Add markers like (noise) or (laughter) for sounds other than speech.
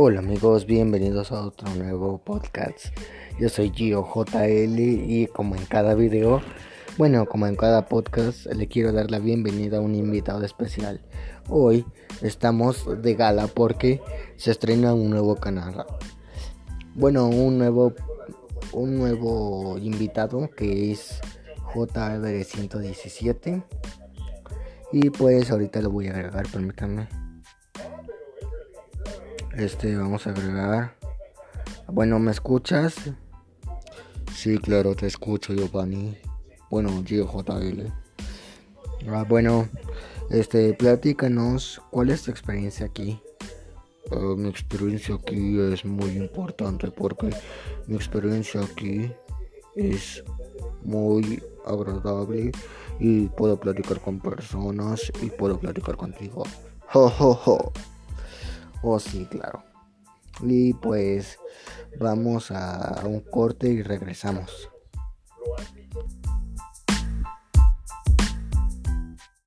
Hola amigos, bienvenidos a otro nuevo podcast. Yo soy Gio JL y como en cada video, bueno, como en cada podcast, le quiero dar la bienvenida a un invitado especial. Hoy estamos de gala porque se estrena un nuevo canal. Bueno, un nuevo un nuevo invitado que es JR117 y pues ahorita lo voy a agregar, permítanme. Este, vamos a agregar. Bueno, ¿me escuchas? Sí, claro, te escucho, Giovanni. Bueno, JL. Ah, bueno, este, platícanos, ¿cuál es tu experiencia aquí? Uh, mi experiencia aquí es muy importante porque mi experiencia aquí es muy agradable y puedo platicar con personas y puedo platicar contigo. (laughs) Jo. Oh, sí, claro. Y pues vamos a un corte y regresamos.